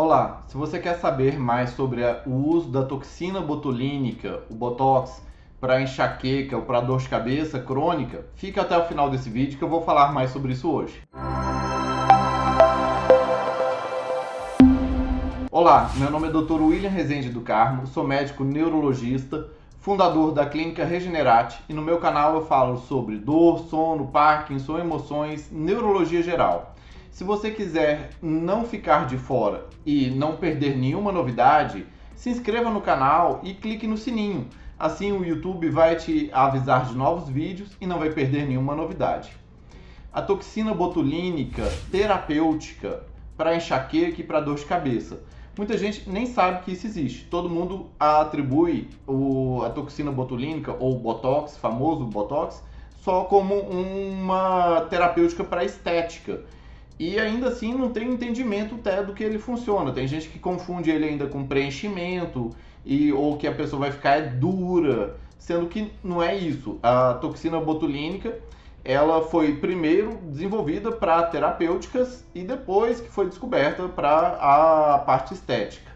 Olá, se você quer saber mais sobre o uso da toxina botulínica, o Botox, para enxaqueca ou para dor de cabeça crônica, fica até o final desse vídeo que eu vou falar mais sobre isso hoje. Olá, meu nome é Dr. William Rezende do Carmo, sou médico neurologista, fundador da clínica Regenerate e no meu canal eu falo sobre dor, sono, Parkinson, emoções, neurologia geral. Se você quiser não ficar de fora e não perder nenhuma novidade, se inscreva no canal e clique no sininho. Assim o YouTube vai te avisar de novos vídeos e não vai perder nenhuma novidade. A toxina botulínica terapêutica para enxaqueca e para dor de cabeça. Muita gente nem sabe que isso existe. Todo mundo atribui o, a toxina botulínica ou botox, famoso botox, só como uma terapêutica para estética e ainda assim não tem entendimento até do que ele funciona. Tem gente que confunde ele ainda com preenchimento e ou que a pessoa vai ficar dura, sendo que não é isso. A toxina botulínica ela foi primeiro desenvolvida para terapêuticas e depois que foi descoberta para a parte estética.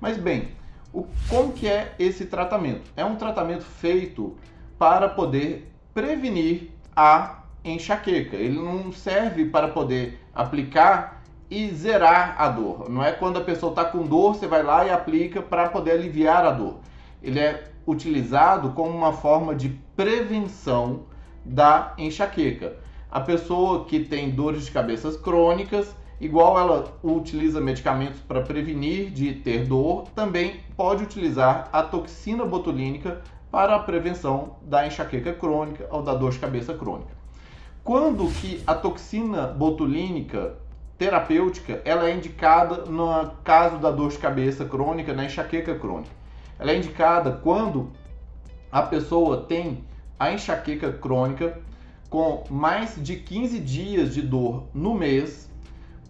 Mas bem, o, como que é esse tratamento? É um tratamento feito para poder prevenir a enxaqueca. Ele não serve para poder aplicar e zerar a dor. Não é quando a pessoa está com dor, você vai lá e aplica para poder aliviar a dor. Ele é utilizado como uma forma de prevenção da enxaqueca. A pessoa que tem dores de cabeças crônicas, igual ela utiliza medicamentos para prevenir de ter dor, também pode utilizar a toxina botulínica para a prevenção da enxaqueca crônica ou da dor de cabeça crônica. Quando que a toxina botulínica terapêutica ela é indicada no caso da dor de cabeça crônica, na enxaqueca crônica? Ela é indicada quando a pessoa tem a enxaqueca crônica com mais de 15 dias de dor no mês,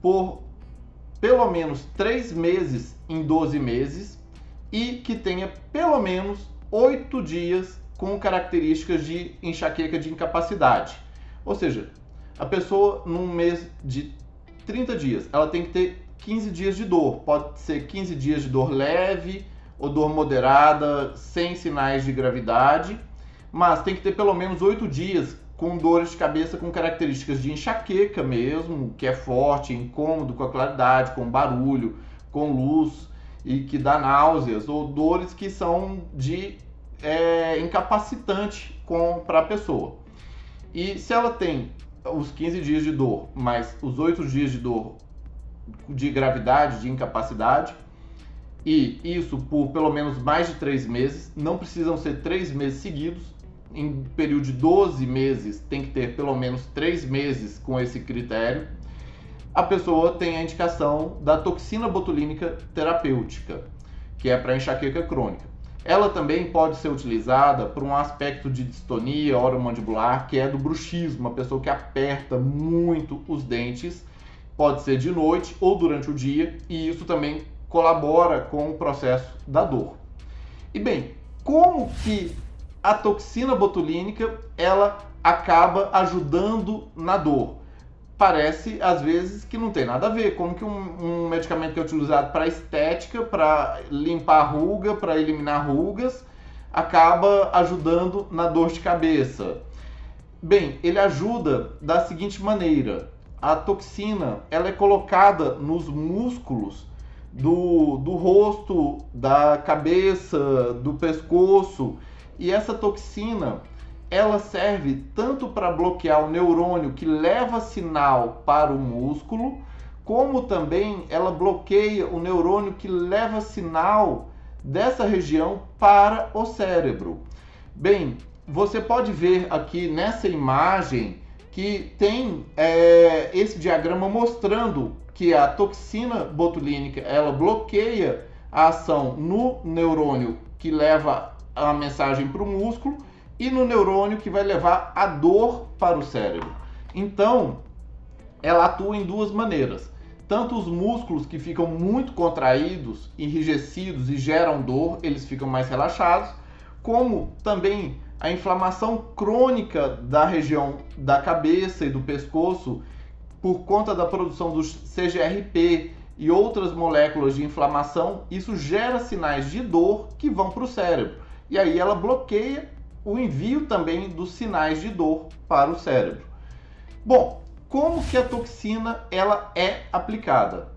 por pelo menos 3 meses em 12 meses e que tenha pelo menos 8 dias com características de enxaqueca de incapacidade. Ou seja, a pessoa num mês de 30 dias, ela tem que ter 15 dias de dor. Pode ser 15 dias de dor leve ou dor moderada, sem sinais de gravidade, mas tem que ter pelo menos 8 dias com dores de cabeça com características de enxaqueca mesmo, que é forte, incômodo com a claridade, com barulho, com luz e que dá náuseas, ou dores que são de é, incapacitante para a pessoa. E se ela tem os 15 dias de dor, mais os 8 dias de dor de gravidade, de incapacidade, e isso por pelo menos mais de 3 meses, não precisam ser 3 meses seguidos, em período de 12 meses tem que ter pelo menos 3 meses com esse critério, a pessoa tem a indicação da toxina botulínica terapêutica, que é para enxaqueca crônica. Ela também pode ser utilizada por um aspecto de distonia oromandibular, que é do bruxismo, uma pessoa que aperta muito os dentes, pode ser de noite ou durante o dia, e isso também colabora com o processo da dor. E bem, como que a toxina botulínica ela acaba ajudando na dor? Parece às vezes que não tem nada a ver. Como que um, um medicamento que é utilizado para estética, para limpar ruga, para eliminar rugas, acaba ajudando na dor de cabeça? Bem, ele ajuda da seguinte maneira: a toxina ela é colocada nos músculos do, do rosto, da cabeça, do pescoço, e essa toxina ela serve tanto para bloquear o neurônio que leva sinal para o músculo, como também ela bloqueia o neurônio que leva sinal dessa região para o cérebro. Bem, você pode ver aqui nessa imagem que tem é, esse diagrama mostrando que a toxina botulínica ela bloqueia a ação no neurônio que leva a mensagem para o músculo e no neurônio que vai levar a dor para o cérebro. Então, ela atua em duas maneiras. Tanto os músculos que ficam muito contraídos, enrijecidos e geram dor, eles ficam mais relaxados, como também a inflamação crônica da região da cabeça e do pescoço por conta da produção do CGRP, e outras moléculas de inflamação, isso gera sinais de dor que vão para o cérebro. E aí ela bloqueia o envio também dos sinais de dor para o cérebro. Bom, como que a toxina ela é aplicada?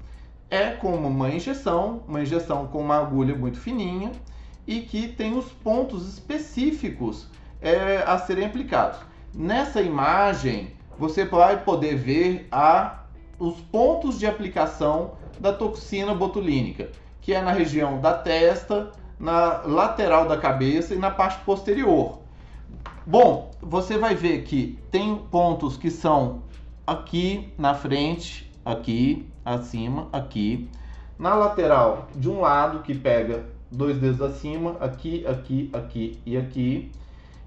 É com uma injeção, uma injeção com uma agulha muito fininha e que tem os pontos específicos é, a serem aplicados. Nessa imagem você vai poder ver a, os pontos de aplicação da toxina botulínica, que é na região da testa, na lateral da cabeça e na parte posterior. Bom, você vai ver que tem pontos que são aqui na frente, aqui, acima, aqui. Na lateral de um lado, que pega dois dedos acima, aqui, aqui, aqui e aqui.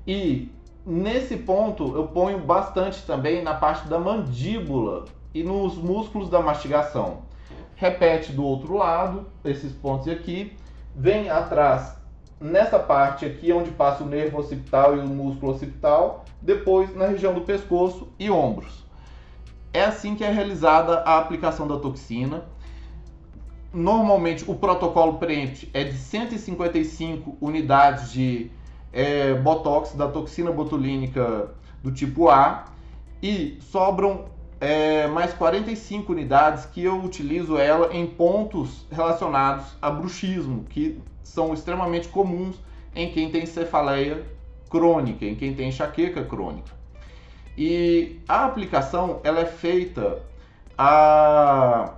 E nesse ponto eu ponho bastante também na parte da mandíbula e nos músculos da mastigação. Repete do outro lado, esses pontos aqui, vem atrás nessa parte aqui onde passa o nervo occipital e o músculo occipital, depois na região do pescoço e ombros. É assim que é realizada a aplicação da toxina. Normalmente o protocolo preente é de 155 unidades de é, botox da toxina botulínica do tipo A e sobram é, mais 45 unidades que eu utilizo ela em pontos relacionados a bruxismo, que são extremamente comuns em quem tem cefaleia crônica, em quem tem enxaqueca crônica. E a aplicação ela é feita a,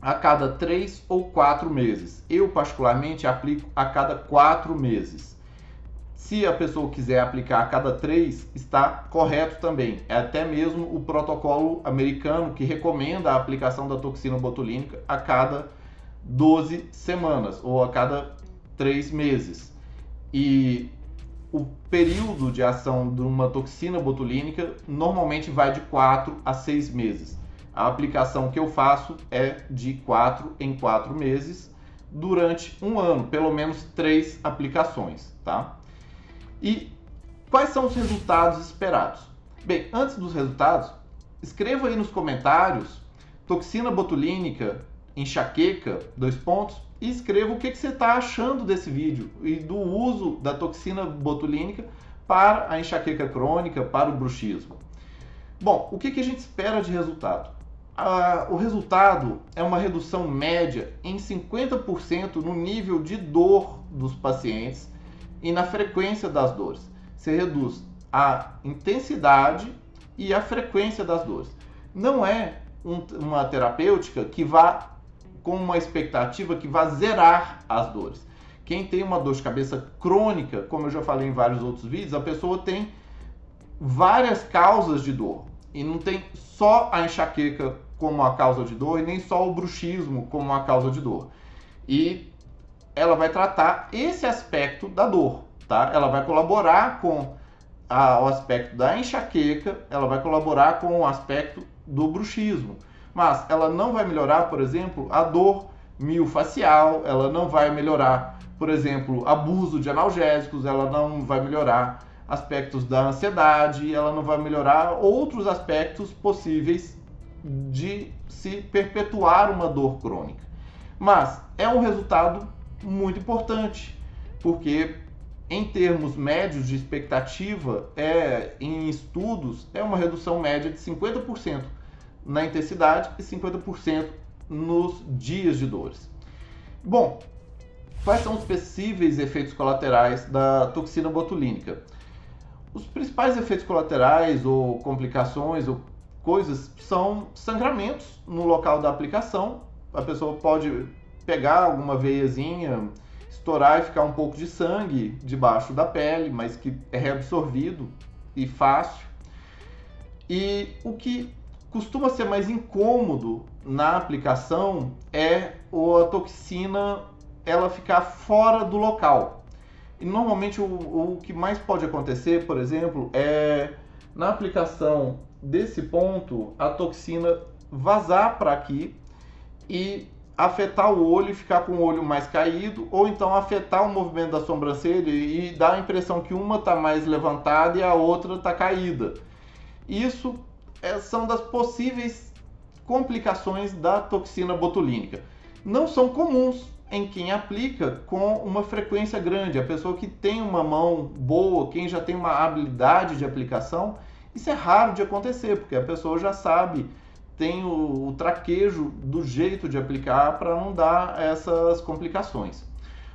a cada 3 ou 4 meses. Eu, particularmente, aplico a cada 4 meses. Se a pessoa quiser aplicar a cada três, está correto também. É até mesmo o protocolo americano que recomenda a aplicação da toxina botulínica a cada 12 semanas ou a cada 3 meses. E o período de ação de uma toxina botulínica normalmente vai de 4 a 6 meses. A aplicação que eu faço é de 4 em 4 meses durante um ano, pelo menos 3 aplicações, tá? E quais são os resultados esperados? Bem, antes dos resultados, escreva aí nos comentários toxina botulínica, enxaqueca, dois pontos, e escreva o que, que você está achando desse vídeo e do uso da toxina botulínica para a enxaqueca crônica, para o bruxismo. Bom, o que, que a gente espera de resultado? Ah, o resultado é uma redução média em 50% no nível de dor dos pacientes e na frequência das dores. Você reduz a intensidade e a frequência das dores. Não é um, uma terapêutica que vá com uma expectativa que vá zerar as dores. Quem tem uma dor de cabeça crônica, como eu já falei em vários outros vídeos, a pessoa tem várias causas de dor. E não tem só a enxaqueca como a causa de dor e nem só o bruxismo como a causa de dor. E ela vai tratar esse aspecto da dor, tá? Ela vai colaborar com a, o aspecto da enxaqueca, ela vai colaborar com o aspecto do bruxismo, mas ela não vai melhorar, por exemplo, a dor miofascial, ela não vai melhorar, por exemplo, abuso de analgésicos, ela não vai melhorar aspectos da ansiedade, ela não vai melhorar outros aspectos possíveis de se perpetuar uma dor crônica. Mas é um resultado muito importante, porque em termos médios de expectativa, é, em estudos, é uma redução média de 50% na intensidade e 50% nos dias de dores. Bom, quais são os possíveis efeitos colaterais da toxina botulínica? Os principais efeitos colaterais ou complicações ou coisas são sangramentos no local da aplicação. A pessoa pode pegar alguma veiazinha, estourar e ficar um pouco de sangue debaixo da pele, mas que é reabsorvido e fácil. E o que costuma ser mais incômodo na aplicação é a toxina ela ficar fora do local. E normalmente o, o que mais pode acontecer, por exemplo, é na aplicação desse ponto a toxina vazar para aqui e afetar o olho e ficar com o olho mais caído, ou então afetar o movimento da sobrancelha e dar a impressão que uma está mais levantada e a outra está caída. Isso é, são das possíveis complicações da toxina botulínica. Não são comuns em quem aplica com uma frequência grande. A pessoa que tem uma mão boa, quem já tem uma habilidade de aplicação, isso é raro de acontecer, porque a pessoa já sabe, tem o, o traquejo do jeito de aplicar para não dar essas complicações.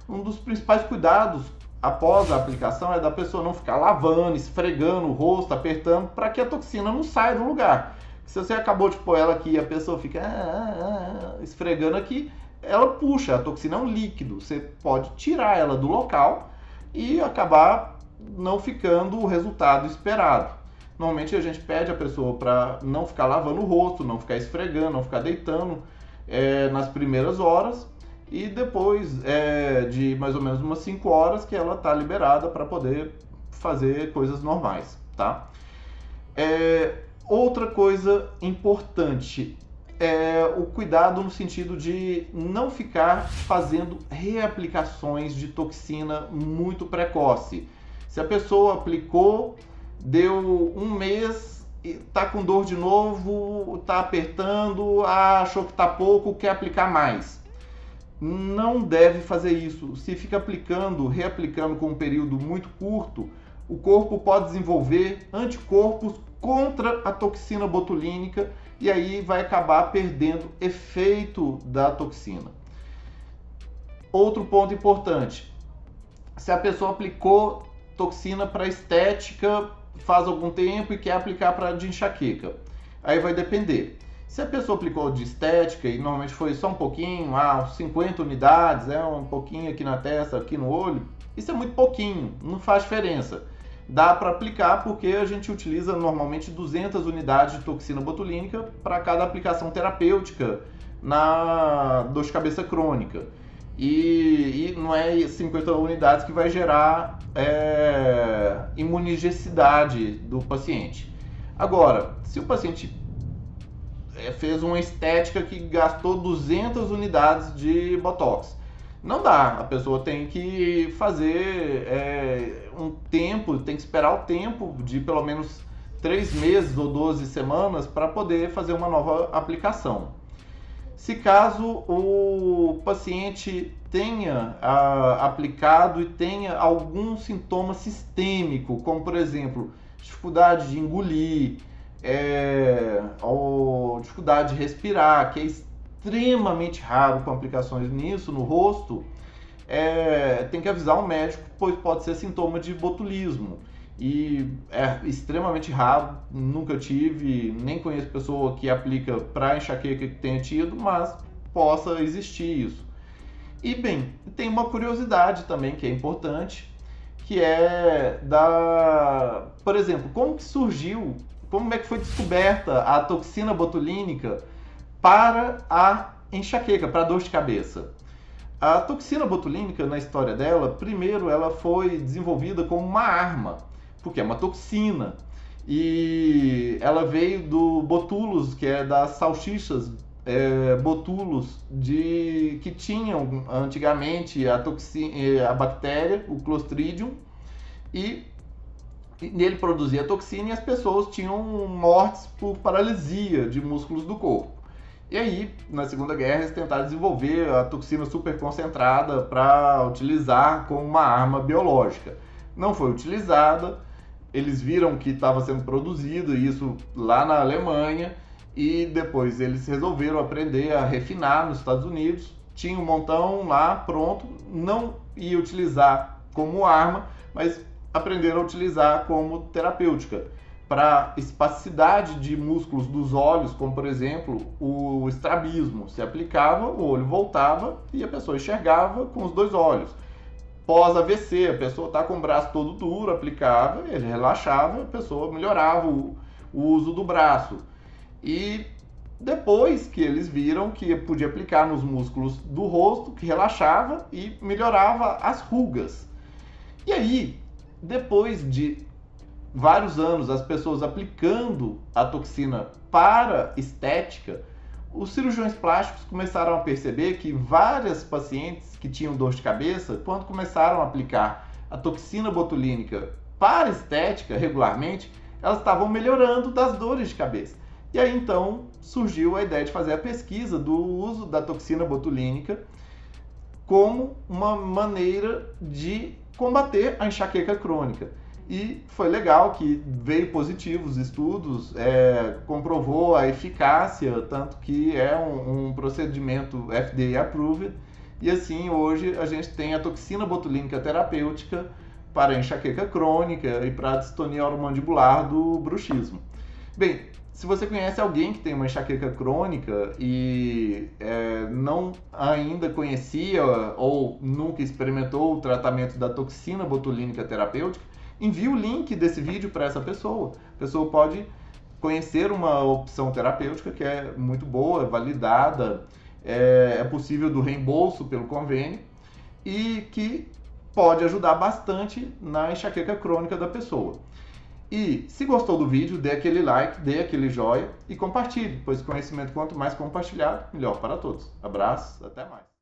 Um dos principais cuidados após a aplicação é da pessoa não ficar lavando, esfregando o rosto, apertando, para que a toxina não saia do lugar. Se você acabou de pôr ela aqui e a pessoa fica ah, ah, ah, esfregando aqui, ela puxa, a toxina é um líquido. Você pode tirar ela do local e acabar não ficando o resultado esperado. Normalmente a gente pede a pessoa para não ficar lavando o rosto, não ficar esfregando, não ficar deitando é, nas primeiras horas e depois é, de mais ou menos umas 5 horas que ela está liberada para poder fazer coisas normais, tá? É, outra coisa importante é o cuidado no sentido de não ficar fazendo reaplicações de toxina muito precoce. Se a pessoa aplicou, deu um mês, tá com dor de novo, tá apertando, achou que tá pouco, quer aplicar mais. Não deve fazer isso. Se fica aplicando, reaplicando com um período muito curto, o corpo pode desenvolver anticorpos contra a toxina botulínica e aí vai acabar perdendo efeito da toxina. Outro ponto importante: se a pessoa aplicou toxina para estética faz algum tempo e quer aplicar para de enxaqueca, aí vai depender. Se a pessoa aplicou de estética e normalmente foi só um pouquinho, ah, 50 unidades, é um pouquinho aqui na testa, aqui no olho, isso é muito pouquinho, não faz diferença dá para aplicar porque a gente utiliza normalmente 200 unidades de toxina botulínica para cada aplicação terapêutica na dor de cabeça crônica. E, e, não é 50 unidades que vai gerar é, do paciente. Agora, se o paciente é, fez uma estética que gastou 200 unidades de Botox, não dá. A pessoa tem que fazer é, um tempo, tem que esperar o tempo de pelo menos três meses ou 12 semanas para poder fazer uma nova aplicação. Se caso o paciente tenha a, aplicado e tenha algum sintoma sistêmico, como por exemplo dificuldade de engolir, é, ou dificuldade de respirar, que é extremamente raro com aplicações nisso, no rosto, é, tem que avisar o médico, pois pode ser sintoma de botulismo. E é extremamente raro, nunca tive, nem conheço pessoa que aplica para enxaqueca que tenha tido, mas possa existir isso. E bem, tem uma curiosidade também que é importante, que é da, por exemplo, como que surgiu, como é que foi descoberta a toxina botulínica para a enxaqueca, para a dor de cabeça. A toxina botulínica, na história dela, primeiro ela foi desenvolvida como uma arma, porque é uma toxina. E ela veio do botulos, que é das salsichas é, botulos de que tinham antigamente a, toxina, a bactéria, o Clostridium, e nele produzia toxina e as pessoas tinham mortes por paralisia de músculos do corpo. E aí, na Segunda Guerra, eles tentaram desenvolver a toxina super concentrada para utilizar como uma arma biológica. Não foi utilizada, eles viram que estava sendo produzido isso lá na Alemanha e depois eles resolveram aprender a refinar nos Estados Unidos. Tinha um montão lá pronto, não ia utilizar como arma, mas aprenderam a utilizar como terapêutica para espasticidade de músculos dos olhos, como por exemplo o estrabismo. Se aplicava, o olho voltava e a pessoa enxergava com os dois olhos. Pós AVC, a pessoa está com o braço todo duro, aplicava, ele relaxava, a pessoa melhorava o, o uso do braço. E depois que eles viram que podia aplicar nos músculos do rosto, que relaxava e melhorava as rugas. E aí, depois de vários anos as pessoas aplicando a toxina para estética, os cirurgiões plásticos começaram a perceber que várias pacientes que tinham dor de cabeça, quando começaram a aplicar a toxina botulínica para estética regularmente, elas estavam melhorando das dores de cabeça. E aí então surgiu a ideia de fazer a pesquisa do uso da toxina botulínica como uma maneira de combater a enxaqueca crônica. E foi legal que veio positivos estudos, é, comprovou a eficácia, tanto que é um, um procedimento FDA approved. E assim, hoje a gente tem a toxina botulínica terapêutica para enxaqueca crônica e para distonia oromandibular do bruxismo. Bem, se você conhece alguém que tem uma enxaqueca crônica e é, não ainda conhecia ou nunca experimentou o tratamento da toxina botulínica terapêutica, envie o link desse vídeo para essa pessoa. A pessoa pode conhecer uma opção terapêutica que é muito boa, validada, é, é possível do reembolso pelo convênio e que pode ajudar bastante na enxaqueca crônica da pessoa. E se gostou do vídeo, dê aquele like, dê aquele joinha e compartilhe, pois conhecimento quanto mais compartilhado, melhor para todos. Abraço, até mais.